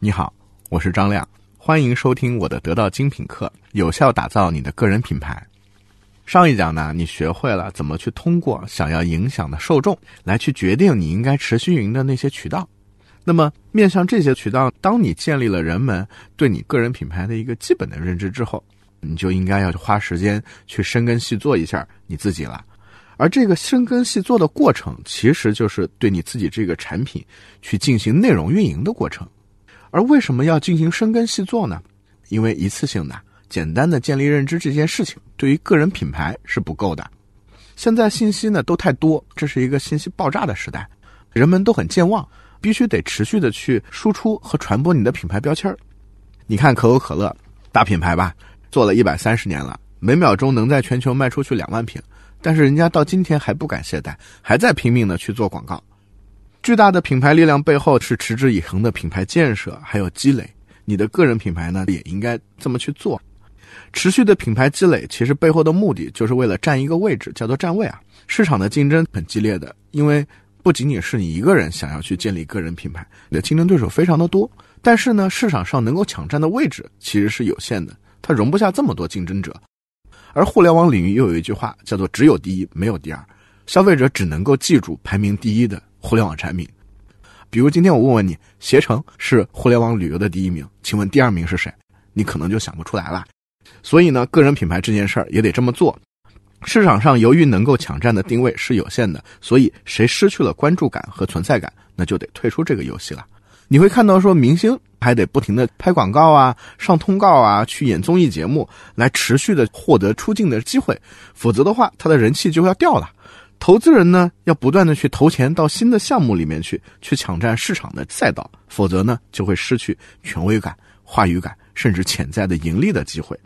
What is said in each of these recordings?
你好，我是张亮，欢迎收听我的得到精品课，有效打造你的个人品牌。上一讲呢，你学会了怎么去通过想要影响的受众来去决定你应该持续运营的那些渠道。那么，面向这些渠道，当你建立了人们对你个人品牌的一个基本的认知之后，你就应该要去花时间去深耕细作一下你自己了。而这个深耕细作的过程，其实就是对你自己这个产品去进行内容运营的过程。而为什么要进行深耕细作呢？因为一次性的、简单的建立认知这件事情，对于个人品牌是不够的。现在信息呢都太多，这是一个信息爆炸的时代，人们都很健忘，必须得持续的去输出和传播你的品牌标签你看可口可乐，大品牌吧，做了一百三十年了，每秒钟能在全球卖出去两万瓶，但是人家到今天还不敢懈怠，还在拼命的去做广告。巨大的品牌力量背后是持之以恒的品牌建设，还有积累。你的个人品牌呢，也应该这么去做。持续的品牌积累，其实背后的目的就是为了占一个位置，叫做占位啊。市场的竞争很激烈的，因为不仅仅是你一个人想要去建立个人品牌，你的竞争对手非常的多。但是呢，市场上能够抢占的位置其实是有限的，它容不下这么多竞争者。而互联网领域又有一句话叫做“只有第一，没有第二”，消费者只能够记住排名第一的。互联网产品，比如今天我问问你，携程是互联网旅游的第一名，请问第二名是谁？你可能就想不出来了。所以呢，个人品牌这件事儿也得这么做。市场上由于能够抢占的定位是有限的，所以谁失去了关注感和存在感，那就得退出这个游戏了。你会看到说，明星还得不停的拍广告啊、上通告啊、去演综艺节目，来持续的获得出镜的机会，否则的话，他的人气就要掉了。投资人呢，要不断的去投钱到新的项目里面去，去抢占市场的赛道，否则呢，就会失去权威感、话语感，甚至潜在的盈利的机会。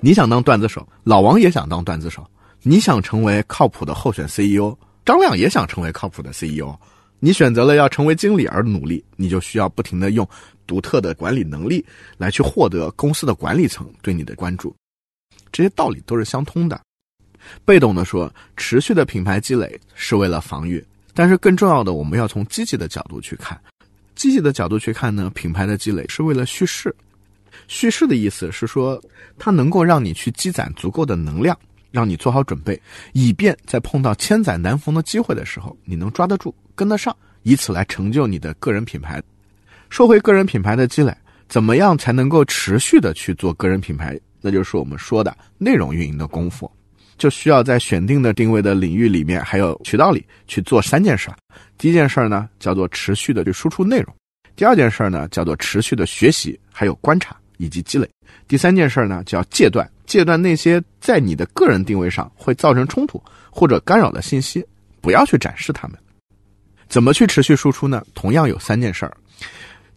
你想当段子手，老王也想当段子手；你想成为靠谱的候选 CEO，张亮也想成为靠谱的 CEO。你选择了要成为经理而努力，你就需要不停的用独特的管理能力来去获得公司的管理层对你的关注。这些道理都是相通的。被动的说，持续的品牌积累是为了防御，但是更重要的，我们要从积极的角度去看。积极的角度去看呢，品牌的积累是为了叙事。叙事的意思是说，它能够让你去积攒足够的能量，让你做好准备，以便在碰到千载难逢的机会的时候，你能抓得住、跟得上，以此来成就你的个人品牌。说回个人品牌的积累，怎么样才能够持续的去做个人品牌？那就是我们说的内容运营的功夫。就需要在选定的定位的领域里面，还有渠道里去做三件事。第一件事呢，叫做持续的去输出内容；第二件事呢，叫做持续的学习，还有观察以及积累；第三件事呢，叫戒断，戒断那些在你的个人定位上会造成冲突或者干扰的信息，不要去展示它们。怎么去持续输出呢？同样有三件事儿。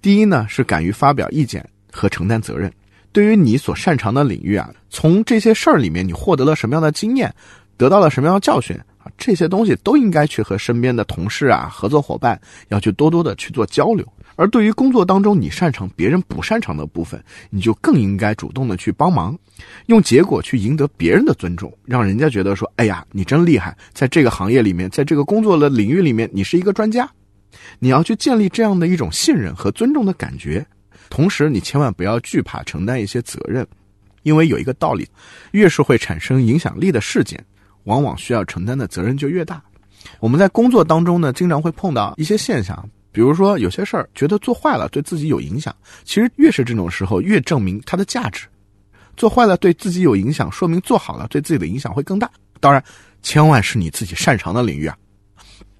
第一呢，是敢于发表意见和承担责任。对于你所擅长的领域啊，从这些事儿里面你获得了什么样的经验，得到了什么样的教训啊，这些东西都应该去和身边的同事啊、合作伙伴要去多多的去做交流。而对于工作当中你擅长别人不擅长的部分，你就更应该主动的去帮忙，用结果去赢得别人的尊重，让人家觉得说，哎呀，你真厉害，在这个行业里面，在这个工作的领域里面，你是一个专家。你要去建立这样的一种信任和尊重的感觉。同时，你千万不要惧怕承担一些责任，因为有一个道理：越是会产生影响力的事件，往往需要承担的责任就越大。我们在工作当中呢，经常会碰到一些现象，比如说有些事儿觉得做坏了对自己有影响，其实越是这种时候，越证明它的价值。做坏了对自己有影响，说明做好了对自己的影响会更大。当然，千万是你自己擅长的领域啊。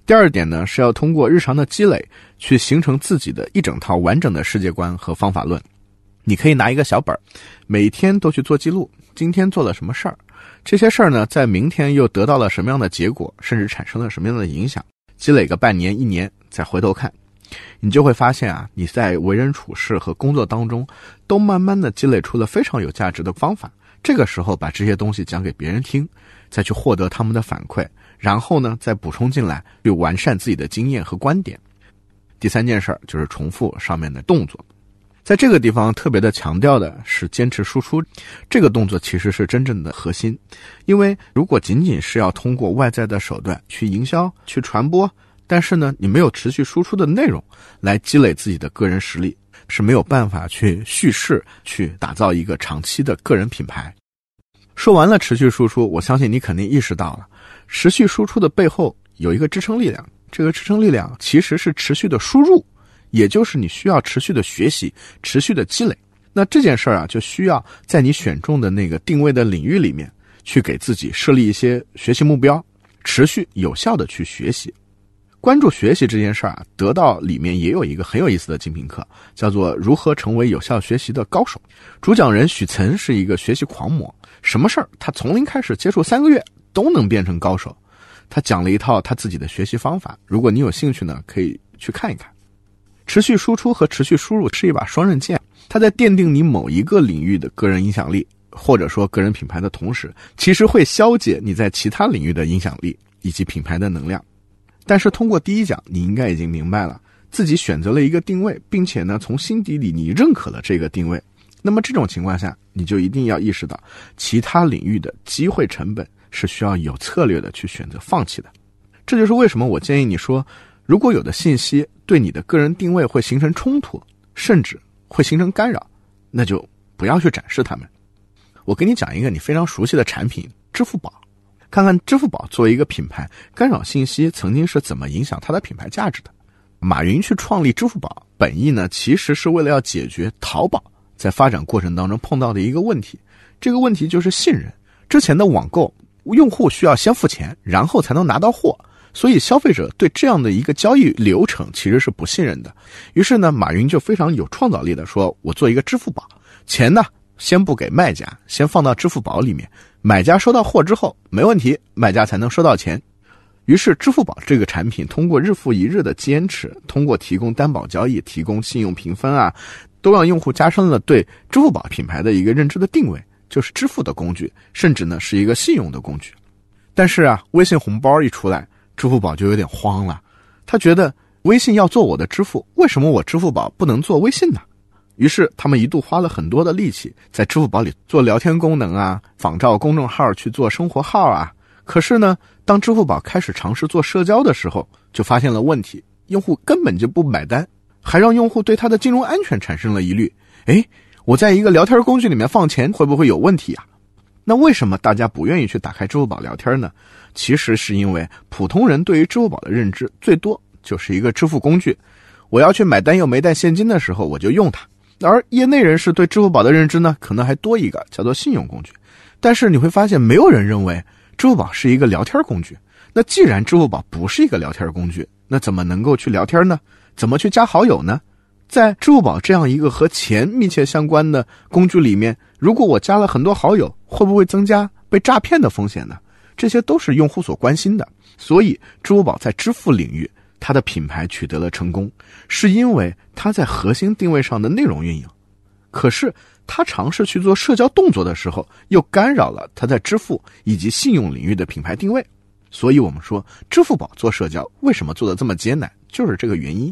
第二点呢，是要通过日常的积累，去形成自己的一整套完整的世界观和方法论。你可以拿一个小本儿，每天都去做记录，今天做了什么事儿，这些事儿呢，在明天又得到了什么样的结果，甚至产生了什么样的影响。积累个半年、一年，再回头看，你就会发现啊，你在为人处事和工作当中，都慢慢的积累出了非常有价值的方法。这个时候，把这些东西讲给别人听，再去获得他们的反馈。然后呢，再补充进来，去完善自己的经验和观点。第三件事儿就是重复上面的动作，在这个地方特别的强调的是坚持输出，这个动作其实是真正的核心。因为如果仅仅是要通过外在的手段去营销、去传播，但是呢，你没有持续输出的内容来积累自己的个人实力，是没有办法去叙事、去打造一个长期的个人品牌。说完了持续输出，我相信你肯定意识到了，持续输出的背后有一个支撑力量，这个支撑力量其实是持续的输入，也就是你需要持续的学习、持续的积累。那这件事儿啊，就需要在你选中的那个定位的领域里面，去给自己设立一些学习目标，持续有效的去学习。关注学习这件事儿啊，得到里面也有一个很有意思的精品课，叫做《如何成为有效学习的高手》。主讲人许岑是一个学习狂魔，什么事儿他从零开始接触三个月都能变成高手。他讲了一套他自己的学习方法，如果你有兴趣呢，可以去看一看。持续输出和持续输入是一把双刃剑，它在奠定你某一个领域的个人影响力或者说个人品牌的同时，其实会消解你在其他领域的影响力以及品牌的能量。但是通过第一讲，你应该已经明白了，自己选择了一个定位，并且呢，从心底里你认可了这个定位。那么这种情况下，你就一定要意识到，其他领域的机会成本是需要有策略的去选择放弃的。这就是为什么我建议你说，如果有的信息对你的个人定位会形成冲突，甚至会形成干扰，那就不要去展示它们。我给你讲一个你非常熟悉的产品——支付宝。看看支付宝作为一个品牌，干扰信息曾经是怎么影响它的品牌价值的？马云去创立支付宝，本意呢，其实是为了要解决淘宝在发展过程当中碰到的一个问题。这个问题就是信任。之前的网购，用户需要先付钱，然后才能拿到货，所以消费者对这样的一个交易流程其实是不信任的。于是呢，马云就非常有创造力的说：“我做一个支付宝，钱呢先不给卖家，先放到支付宝里面。”买家收到货之后没问题，卖家才能收到钱。于是，支付宝这个产品通过日复一日的坚持，通过提供担保交易、提供信用评分啊，都让用户加深了对支付宝品牌的一个认知的定位，就是支付的工具，甚至呢是一个信用的工具。但是啊，微信红包一出来，支付宝就有点慌了，他觉得微信要做我的支付，为什么我支付宝不能做微信呢？于是，他们一度花了很多的力气在支付宝里做聊天功能啊，仿照公众号去做生活号啊。可是呢，当支付宝开始尝试做社交的时候，就发现了问题，用户根本就不买单，还让用户对他的金融安全产生了疑虑。哎，我在一个聊天工具里面放钱会不会有问题啊？那为什么大家不愿意去打开支付宝聊天呢？其实是因为普通人对于支付宝的认知最多就是一个支付工具，我要去买单又没带现金的时候，我就用它。而业内人士对支付宝的认知呢，可能还多一个叫做信用工具。但是你会发现，没有人认为支付宝是一个聊天工具。那既然支付宝不是一个聊天工具，那怎么能够去聊天呢？怎么去加好友呢？在支付宝这样一个和钱密切相关的工具里面，如果我加了很多好友，会不会增加被诈骗的风险呢？这些都是用户所关心的。所以，支付宝在支付领域。它的品牌取得了成功，是因为它在核心定位上的内容运营。可是，它尝试去做社交动作的时候，又干扰了它在支付以及信用领域的品牌定位。所以，我们说，支付宝做社交为什么做的这么艰难，就是这个原因。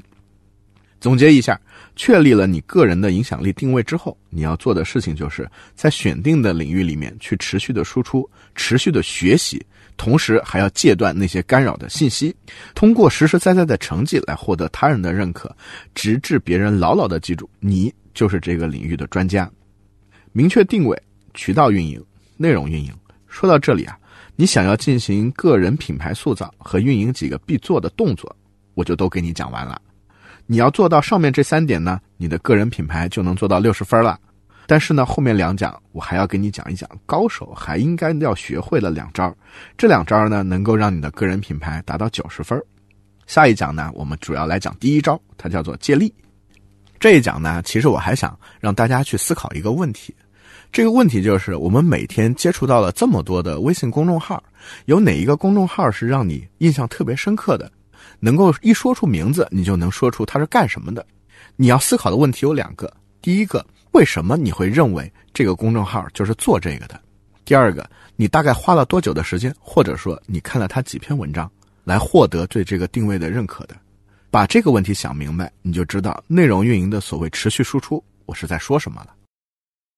总结一下，确立了你个人的影响力定位之后，你要做的事情就是在选定的领域里面去持续的输出，持续的学习。同时还要戒断那些干扰的信息，通过实实在在的成绩来获得他人的认可，直至别人牢牢的记住你就是这个领域的专家。明确定位、渠道运营、内容运营。说到这里啊，你想要进行个人品牌塑造和运营几个必做的动作，我就都给你讲完了。你要做到上面这三点呢，你的个人品牌就能做到六十分了。但是呢，后面两讲我还要给你讲一讲，高手还应该要学会了两招，这两招呢能够让你的个人品牌达到九十分。下一讲呢，我们主要来讲第一招，它叫做借力。这一讲呢，其实我还想让大家去思考一个问题，这个问题就是我们每天接触到了这么多的微信公众号，有哪一个公众号是让你印象特别深刻的，能够一说出名字你就能说出它是干什么的？你要思考的问题有两个，第一个。为什么你会认为这个公众号就是做这个的？第二个，你大概花了多久的时间，或者说你看了他几篇文章，来获得对这个定位的认可的？把这个问题想明白，你就知道内容运营的所谓持续输出，我是在说什么了。